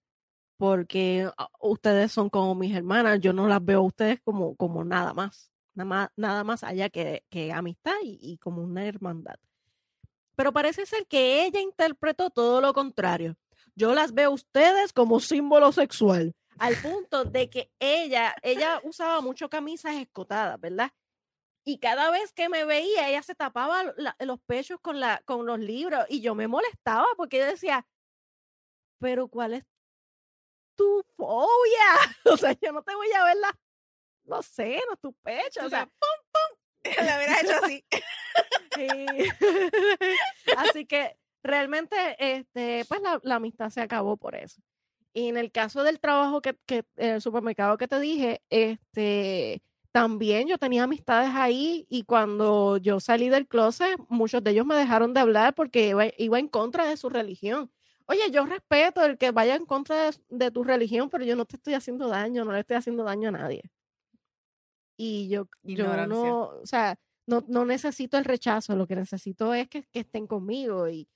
porque ah, ustedes son como mis hermanas, yo no las veo a ustedes como, como nada más, nada más, nada más allá que, que amistad y como una hermandad pero parece ser que ella interpretó todo lo contrario. Yo las veo a ustedes como símbolo sexual, al punto de que ella, ella usaba mucho camisas escotadas, ¿verdad? Y cada vez que me veía, ella se tapaba los pechos con, la, con los libros y yo me molestaba porque decía, pero ¿cuál es tu fobia? O sea, yo no te voy a ver las, los senos, tus pechos. O sea, ¡pum, pum! La hubiera hecho así. Así que realmente, este, pues la, amistad se acabó por eso. Y en el caso del trabajo que, que el supermercado que te dije, este, también yo tenía amistades ahí y cuando yo salí del closet, muchos de ellos me dejaron de hablar porque iba, en contra de su religión. Oye, yo respeto el que vaya en contra de, tu religión, pero yo no te estoy haciendo daño, no le estoy haciendo daño a nadie. Y yo, yo no, o sea, no, no necesito el rechazo, lo que necesito es que, estén conmigo y,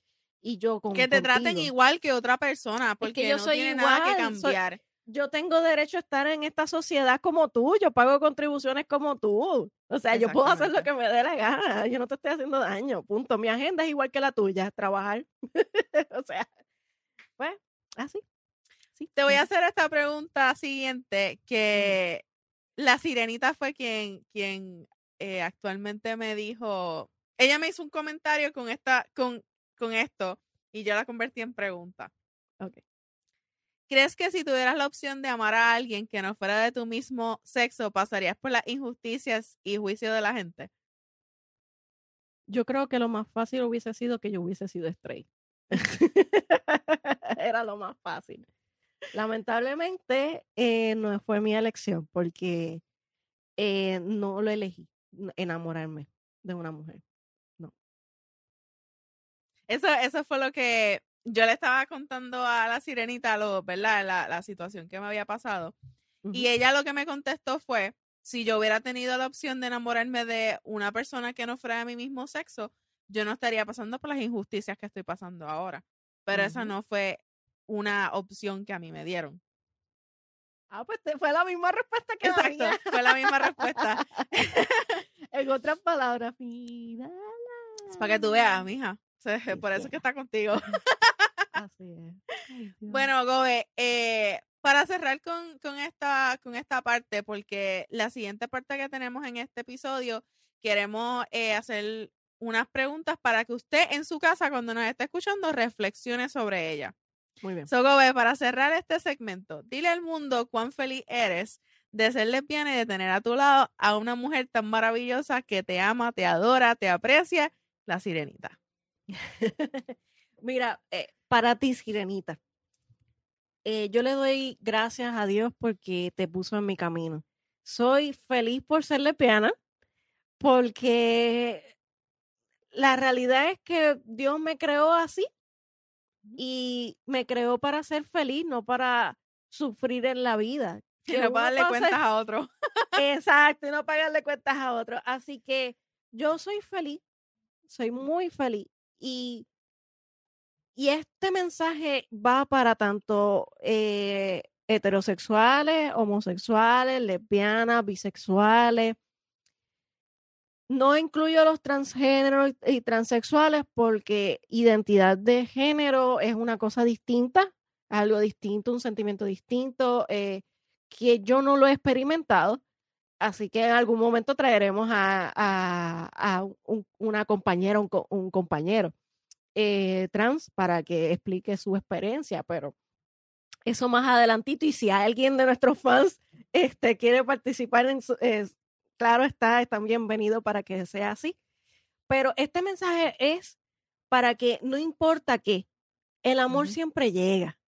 y yo con, Que te traten igual que otra persona, porque yo no soy tiene nada que cambiar. yo tengo derecho a estar en esta sociedad como tú, yo pago contribuciones como tú. O sea, yo puedo hacer lo que me dé la gana, yo no te estoy haciendo daño, punto. Mi agenda es igual que la tuya, trabajar. o sea, pues, así. Sí. Te voy a hacer esta pregunta siguiente, que la sirenita fue quien, quien eh, actualmente me dijo, ella me hizo un comentario con, esta, con, con esto y yo la convertí en pregunta. Okay. ¿Crees que si tuvieras la opción de amar a alguien que no fuera de tu mismo sexo, pasarías por las injusticias y juicio de la gente? Yo creo que lo más fácil hubiese sido que yo hubiese sido straight. Era lo más fácil. Lamentablemente eh, no fue mi elección porque eh, no lo elegí enamorarme de una mujer. Eso, eso fue lo que yo le estaba contando a la sirenita, lo, ¿verdad? La, la situación que me había pasado. Y ella lo que me contestó fue, si yo hubiera tenido la opción de enamorarme de una persona que no fuera de mi mismo sexo, yo no estaría pasando por las injusticias que estoy pasando ahora. Pero esa no fue una opción que a mí me dieron. Ah, pues fue la misma respuesta que Exacto, fue la misma respuesta. en otras palabras, mira. Es para que tú veas, mija. Por eso es que está contigo. Así es. bueno, Gobe, eh, para cerrar con, con, esta, con esta parte, porque la siguiente parte que tenemos en este episodio, queremos eh, hacer unas preguntas para que usted en su casa, cuando nos esté escuchando, reflexione sobre ella. Muy bien. So, para cerrar este segmento, dile al mundo cuán feliz eres de ser lesbiana y de tener a tu lado a una mujer tan maravillosa que te ama, te adora, te aprecia, la sirenita. Mira, eh, para ti, sirenita, eh, yo le doy gracias a Dios porque te puso en mi camino. Soy feliz por ser lesbiana porque la realidad es que Dios me creó así y me creó para ser feliz, no para sufrir en la vida. Que no para darle cuentas a otro. Exacto, y no pagarle cuentas a otro. Así que yo soy feliz, soy muy feliz. Y, y este mensaje va para tanto eh, heterosexuales, homosexuales, lesbianas, bisexuales, no incluyo los transgéneros y transexuales porque identidad de género es una cosa distinta, algo distinto, un sentimiento distinto, eh, que yo no lo he experimentado. Así que en algún momento traeremos a, una compañera, un, un, compañero. eh, trans para que explique su experiencia, pero eso más adelantito. Y si alguien de nuestros fans este, quiere participar en su, claro está, están bienvenidos para que sea así. Pero este mensaje es para que no importa qué, el amor siempre llega,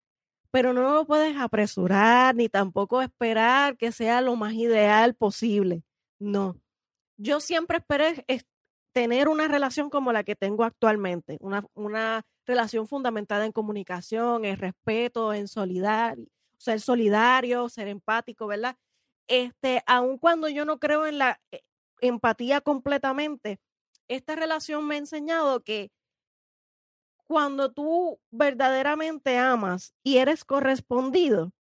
pero no lo puedes apresurar ni tampoco esperar que sea lo más ideal posible. No. Yo siempre esperé tener una relación como la que tengo actualmente, una, una relación fundamentada en comunicación, en respeto, en solidario, ser solidario, ser empático, ¿verdad? Este, aun cuando yo no creo en la eh, empatía completamente, esta relación me ha enseñado que cuando tú verdaderamente amas y eres correspondido,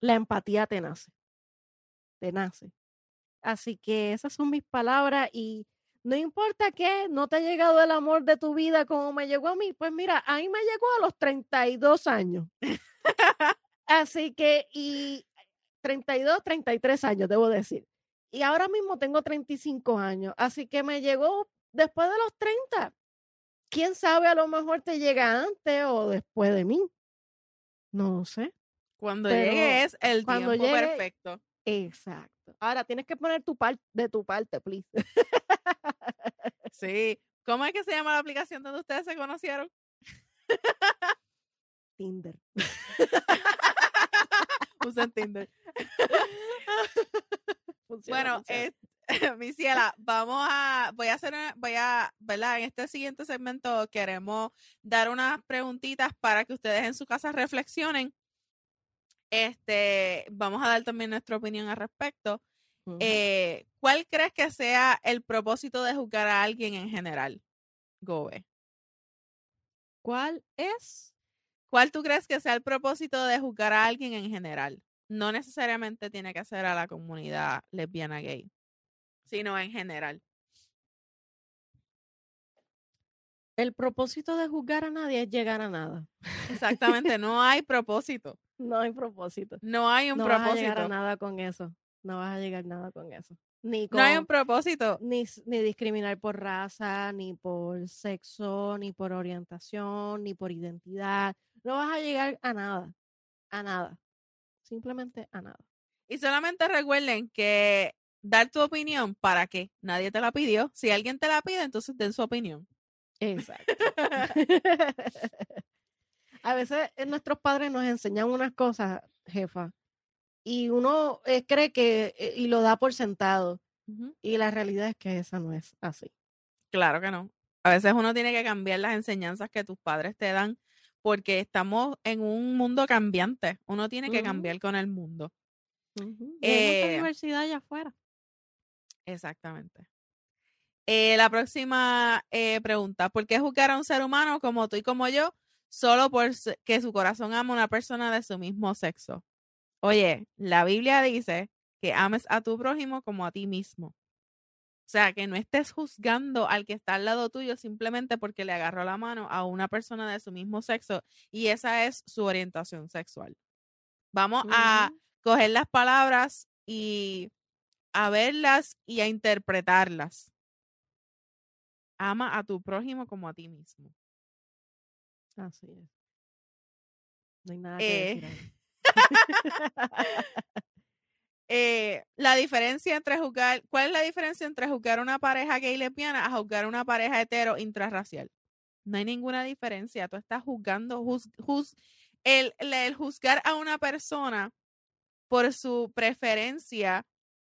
la empatía te nace. Te nace. Así que esas son mis palabras y no importa qué, no te ha llegado el amor de tu vida como me llegó a mí. Pues mira, a mí me llegó a los 32 años. Así que, y 32, 33 años, debo decir. Y ahora mismo tengo 35 años. Así que me llegó después de los 30. Quién sabe, a lo mejor te llega antes o después de mí. No sé. Cuando llegue es el tiempo perfecto. Exacto. Ahora tienes que poner tu parte de tu parte, please. sí. ¿Cómo es que se llama la aplicación donde ustedes se conocieron? Tinder. Usen Tinder. bueno, mi ciela, vamos a, voy a hacer, voy a, ¿verdad? En este siguiente segmento queremos dar unas preguntitas para que ustedes en su casa reflexionen. Este, vamos a dar también nuestra opinión al respecto. Eh, ¿Cuál crees que sea el propósito de juzgar a alguien en general? Gobe. ¿Cuál es? ¿Cuál tú crees que sea el propósito de juzgar a alguien en general? No necesariamente tiene que ser a la comunidad lesbiana gay, sino en general. El propósito de juzgar a nadie es llegar a nada. Exactamente, no hay propósito. No hay propósito. No hay un propósito. No vas a llegar a nada con eso. No vas a llegar a nada con eso. Ni no hay un propósito. Ni, ni discriminar por raza, ni por sexo, ni por orientación, ni por identidad. No vas a llegar a nada. A nada. Simplemente a nada. Y solamente recuerden que dar tu opinión, ¿para qué? Nadie te la pidió. Si alguien te la pide, entonces den su opinión. Exacto. a veces eh, nuestros padres nos enseñan unas cosas, jefa, y uno eh, cree que eh, y lo da por sentado. Y la realidad es que esa no es así. Claro que no. A veces uno tiene que cambiar las enseñanzas que tus padres te dan porque estamos en un mundo cambiante. Uno tiene que cambiar con el mundo. hay diversidad allá afuera. Exactamente. la próxima pregunta, ¿por qué juzgar a un ser humano como tú y como yo solo porque su corazón ama a una persona de su mismo sexo. Oye, la Biblia dice que ames a tu prójimo como a ti mismo. O sea, que no estés juzgando al que está al lado tuyo simplemente porque le agarró la mano a una persona de su mismo sexo y esa es su orientación sexual. Vamos a coger las palabras y a verlas y a interpretarlas. Ama a tu prójimo como a ti mismo. Así es. No hay nada que decir. Eh, eh, la diferencia entre jugar, ¿cuál es la diferencia entre jugar una pareja gay lesbiana a jugar una pareja hetero intrarracial? No hay ninguna diferencia. Tú estás juzgando, el, el, juzgar a una persona por su preferencia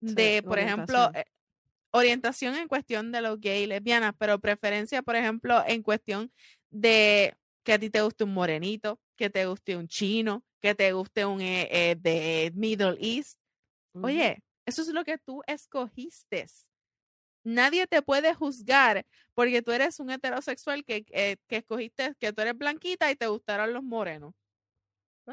de, por ejemplo, eh, orientación en cuestión de los gay y lesbianas, pero preferencia, por ejemplo, en cuestión de que a ti te guste un morenito, que te guste un chino, que te guste un eh, eh, de Middle East. Oye, eso es lo que tú escogiste. Nadie te puede juzgar porque tú eres un heterosexual que, eh, que escogiste, que tú eres blanquita y te gustaron los morenos.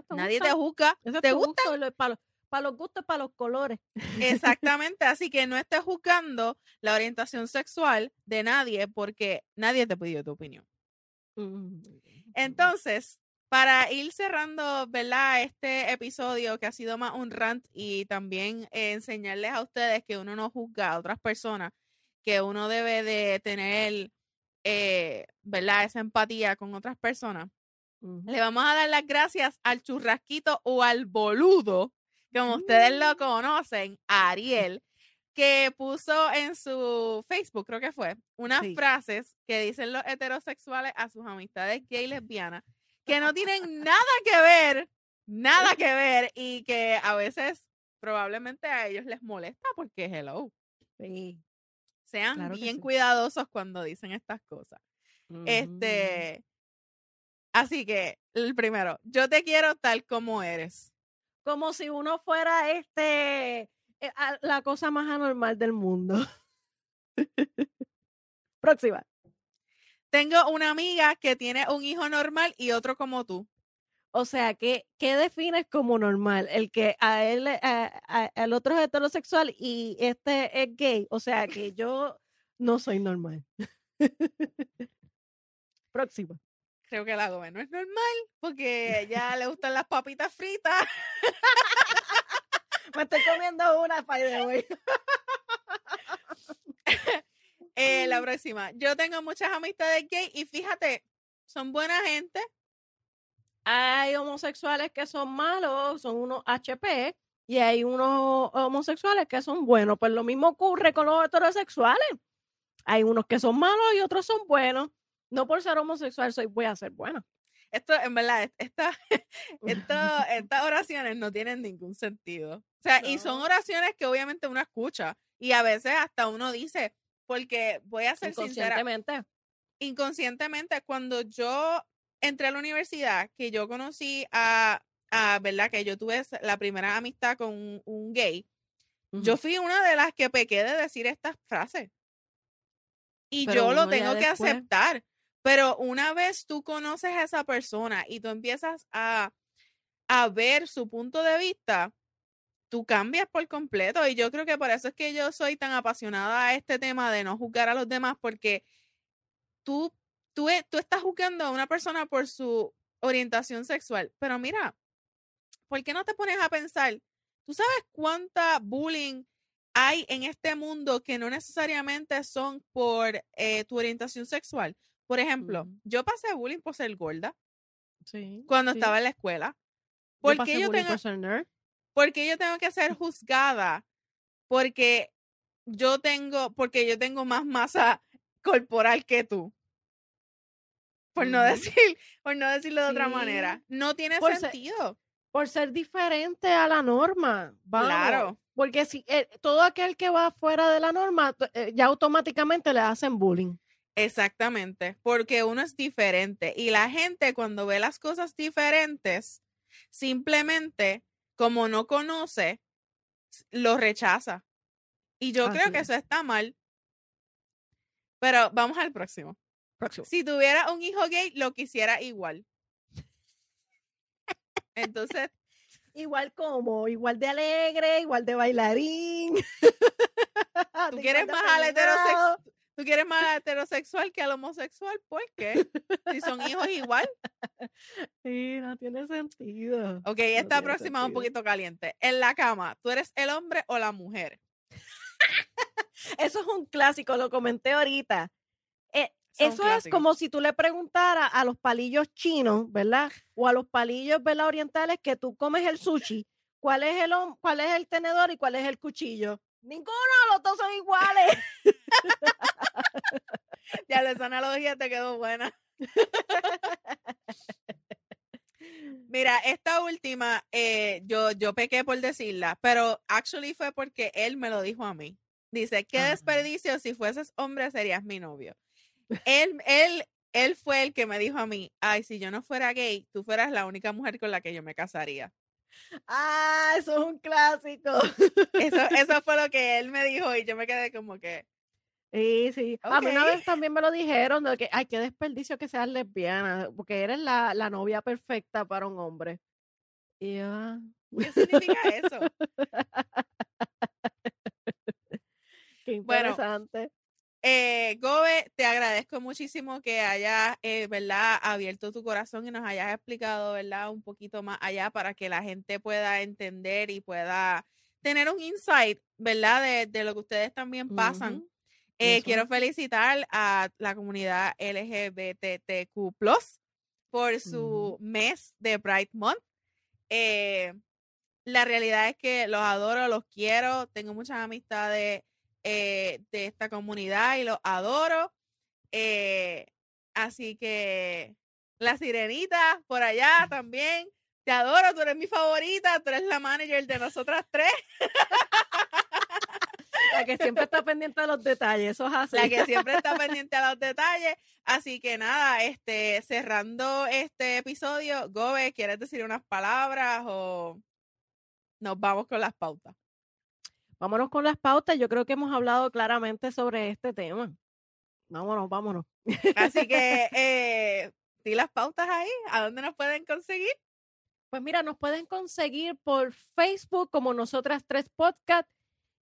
Nadie te juzga. ¿Te gusta? para los gustos, para los colores. Exactamente, así que no estés juzgando la orientación sexual de nadie porque nadie te pidió tu opinión. Entonces, para ir cerrando, ¿verdad? Este episodio que ha sido más un rant y también enseñarles a ustedes que uno no juzga a otras personas, que uno debe de tener eh, ¿verdad? Esa empatía con otras personas. Le vamos a dar las gracias al churrasquito o al boludo, como ustedes lo mm. conocen, Ariel, que puso en su Facebook, creo que fue, unas frases que dicen los heterosexuales a sus amistades gay y lesbianas, que no tienen nada que ver, nada que ver, y que a veces probablemente a ellos les molesta porque hello. Sí. Sean bien cuidadosos cuando dicen estas cosas. Este, así que, el primero, yo te quiero tal como eres. Como si uno fuera este eh, la cosa más anormal del mundo. Próxima. Tengo una amiga que tiene un hijo normal y otro como tú. O sea, ¿qué, qué defines como normal? El que a él, a, el otro es heterosexual y este es gay. O sea, que yo no soy normal. Próxima. Creo que la Gómez no es normal porque ya le gustan las papitas fritas. Me estoy comiendo una, by the eh, la próxima. Yo tengo muchas amistades gay y fíjate, son buena gente hay homosexuales que son malos, son unos HP, y hay unos homosexuales que son buenos. Pues lo mismo ocurre con los heterosexuales. Hay unos que son malos y otros son buenos. No por ser homosexual soy voy a ser buena. Esto, en verdad, esta, estas oraciones no tienen ningún sentido. O sea, y son oraciones que obviamente uno escucha y a veces hasta uno dice, porque voy a ser inconscientemente. inconscientemente, cuando yo entré a la universidad, que yo conocí a, a ¿verdad? Que yo tuve la primera amistad con un, gay. Yo fui una de las que pequé de decir estas frases. Y yo lo tengo que aceptar. Pero una vez tú conoces a esa persona y tú empiezas a, a ver su punto de vista, tú cambias por completo. Y yo creo que por eso es que yo soy tan apasionada a este tema de no juzgar a los demás, porque tú tú, e, tú estás juzgando a una persona por su orientación sexual, pero mira, ¿por qué no te pones a pensar? ¿Tú sabes cuánta bullying hay en este mundo que no necesariamente son por eh, tu orientación sexual? Por ejemplo, yo pasé bullying por ser gorda sí, cuando estaba en la escuela. ¿Por qué yo, tengo, porque yo tengo que ser juzgada? Porque yo tengo, porque yo tengo más masa corporal que tú por no decir, por no decirlo de otra manera. No tiene sentido. por ser diferente a la norma. Claro. Porque si eh, todo aquel que va fuera de la norma, eh, ya automáticamente le hacen bullying. Exactamente, porque uno es diferente y la gente cuando ve las cosas diferentes, simplemente como no conoce, lo rechaza. Y yo creo que eso está mal. Pero vamos al próximo. Si tuviera un hijo gay, lo quisiera igual. Entonces. Igual como, igual de alegre, igual de bailarín. ¿Tú quieres más al heterosexual? ¿Tú quieres más heterosexual que al homosexual? ¿Por qué? Si son hijos igual. Sí, no tiene sentido. Ok, esta próxima es un poquito caliente. En la cama, ¿tú eres el hombre o la mujer? Eso es un clásico, lo comenté ahorita. Eh, eso es como si tú le preguntaras a los palillos chinos, ¿verdad? O a los palillos, ¿verdad? Orientales que tú comes el sushi. ¿Cuál es el, cuál es el tenedor y cuál es el cuchillo? Ninguno, los dos son iguales. ya, esa analogía te quedó buena. Mira, esta última, eh, yo, yo pequé por decirla, pero actually fue porque él me lo dijo a mí. Dice, qué desperdicio, si fueses hombre serías mi novio él, él, él fue el que me dijo a mí, ay, si yo no fuera gay, tú fueras la única mujer con la que yo me casaría. Ah, eso es un clásico. Eso, eso fue lo que él me dijo y yo me quedé como que. Sí, sí. A mí una vez también me lo dijeron de que, ay, qué desperdicio que seas lesbiana, porque eres la, la novia perfecta para un hombre. Y ah. ¿Qué significa eso? qué interesante. Eh, Gobe, te agradezco muchísimo que hayas, eh, ¿verdad?, abierto tu corazón y nos hayas explicado, ¿verdad?, un poquito más allá para que la gente pueda entender y pueda tener un insight, ¿verdad?, de, lo que ustedes también pasan. Eh, quiero felicitar a la comunidad LGBTQ por su mes de Bright Month. La realidad es que los adoro, los quiero, tengo muchas amistades eh, de esta comunidad y los adoro. así que la sirenita por allá también. Te adoro, tú eres mi favorita, tú eres la manager de nosotras tres. La que siempre está pendiente de los detalles, eso es así. La que siempre está pendiente a los detalles. Así que nada, este, cerrando este episodio, Gobe, ¿quieres decir unas palabras o nos vamos con las pautas? Vámonos con las pautas. Yo creo que hemos hablado claramente sobre este tema. Vámonos, vámonos. Así que, eh, di las pautas ahí. ¿A dónde nos pueden conseguir? Pues mira, nos pueden conseguir por Facebook como Nosotras Tres Podcast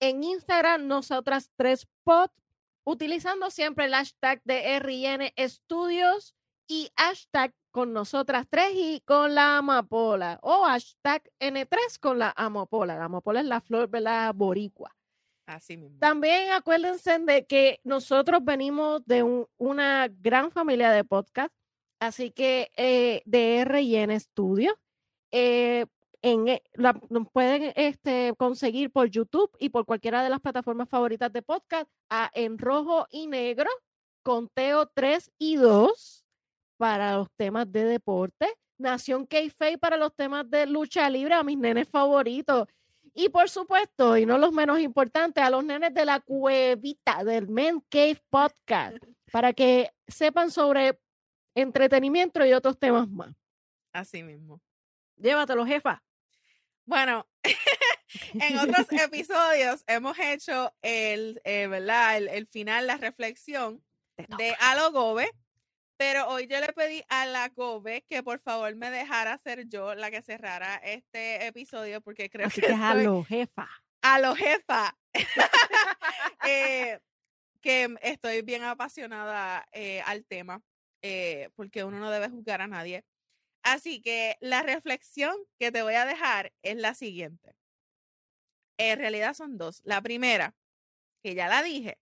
en Instagram, nosotras tres pod, utilizando siempre el hashtag de RN Estudios y hashtag con nosotras tres y con la amapola o hashtag N3 con la amapola. La amapola es la flor, la Boricua. Así mismo. También acuérdense de que nosotros venimos de una gran familia de podcast, así que eh, de RN Estudios. Eh, en, eh, la, pueden este, conseguir por YouTube y por cualquiera de las plataformas favoritas de podcast a En Rojo y Negro, Conteo 3 y 2 para los temas de deporte, Nación k para los temas de lucha libre, a mis nenes favoritos. Y por supuesto, y no los menos importantes, a los nenes de la cuevita del Men Cave Podcast, para que sepan sobre entretenimiento y otros temas más. Así mismo. Llévatelo, jefa. Bueno, en otros episodios hemos hecho el, eh, ¿verdad? El, final, la reflexión de Alo Gobe, pero hoy yo le pedí a la Gobe que por favor me dejara ser yo la que cerrara este episodio porque creo que, es a lo jefa. A lo jefa. Eh, que estoy bien apasionada eh, al tema, porque uno no debe juzgar a nadie. Así que la reflexión que te voy a dejar es la siguiente. En realidad son dos. La primera, que ya la dije,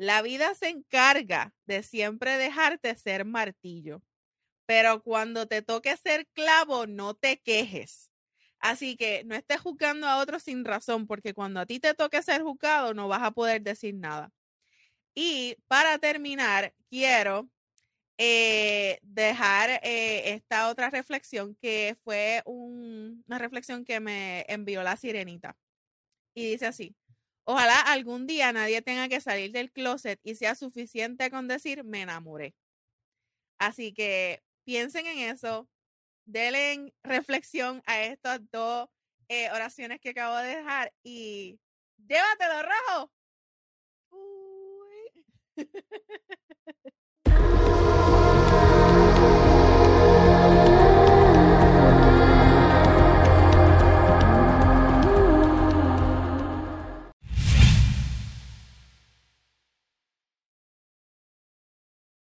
la vida se encarga de siempre dejarte ser martillo, pero cuando te toque ser clavo, no te quejes. Así que no estés juzgando a otros sin razón, porque cuando a ti te toque ser juzgado, no vas a poder decir nada. Y para terminar, quiero eh, dejar eh, esta otra reflexión que fue una reflexión que me envió la sirenita. Y dice así, ojalá algún día nadie tenga que salir del closet y sea suficiente con decir me enamoré. Así que piensen en eso, denle reflexión a estas dos eh, oraciones que acabo de dejar y llévatelo rojo.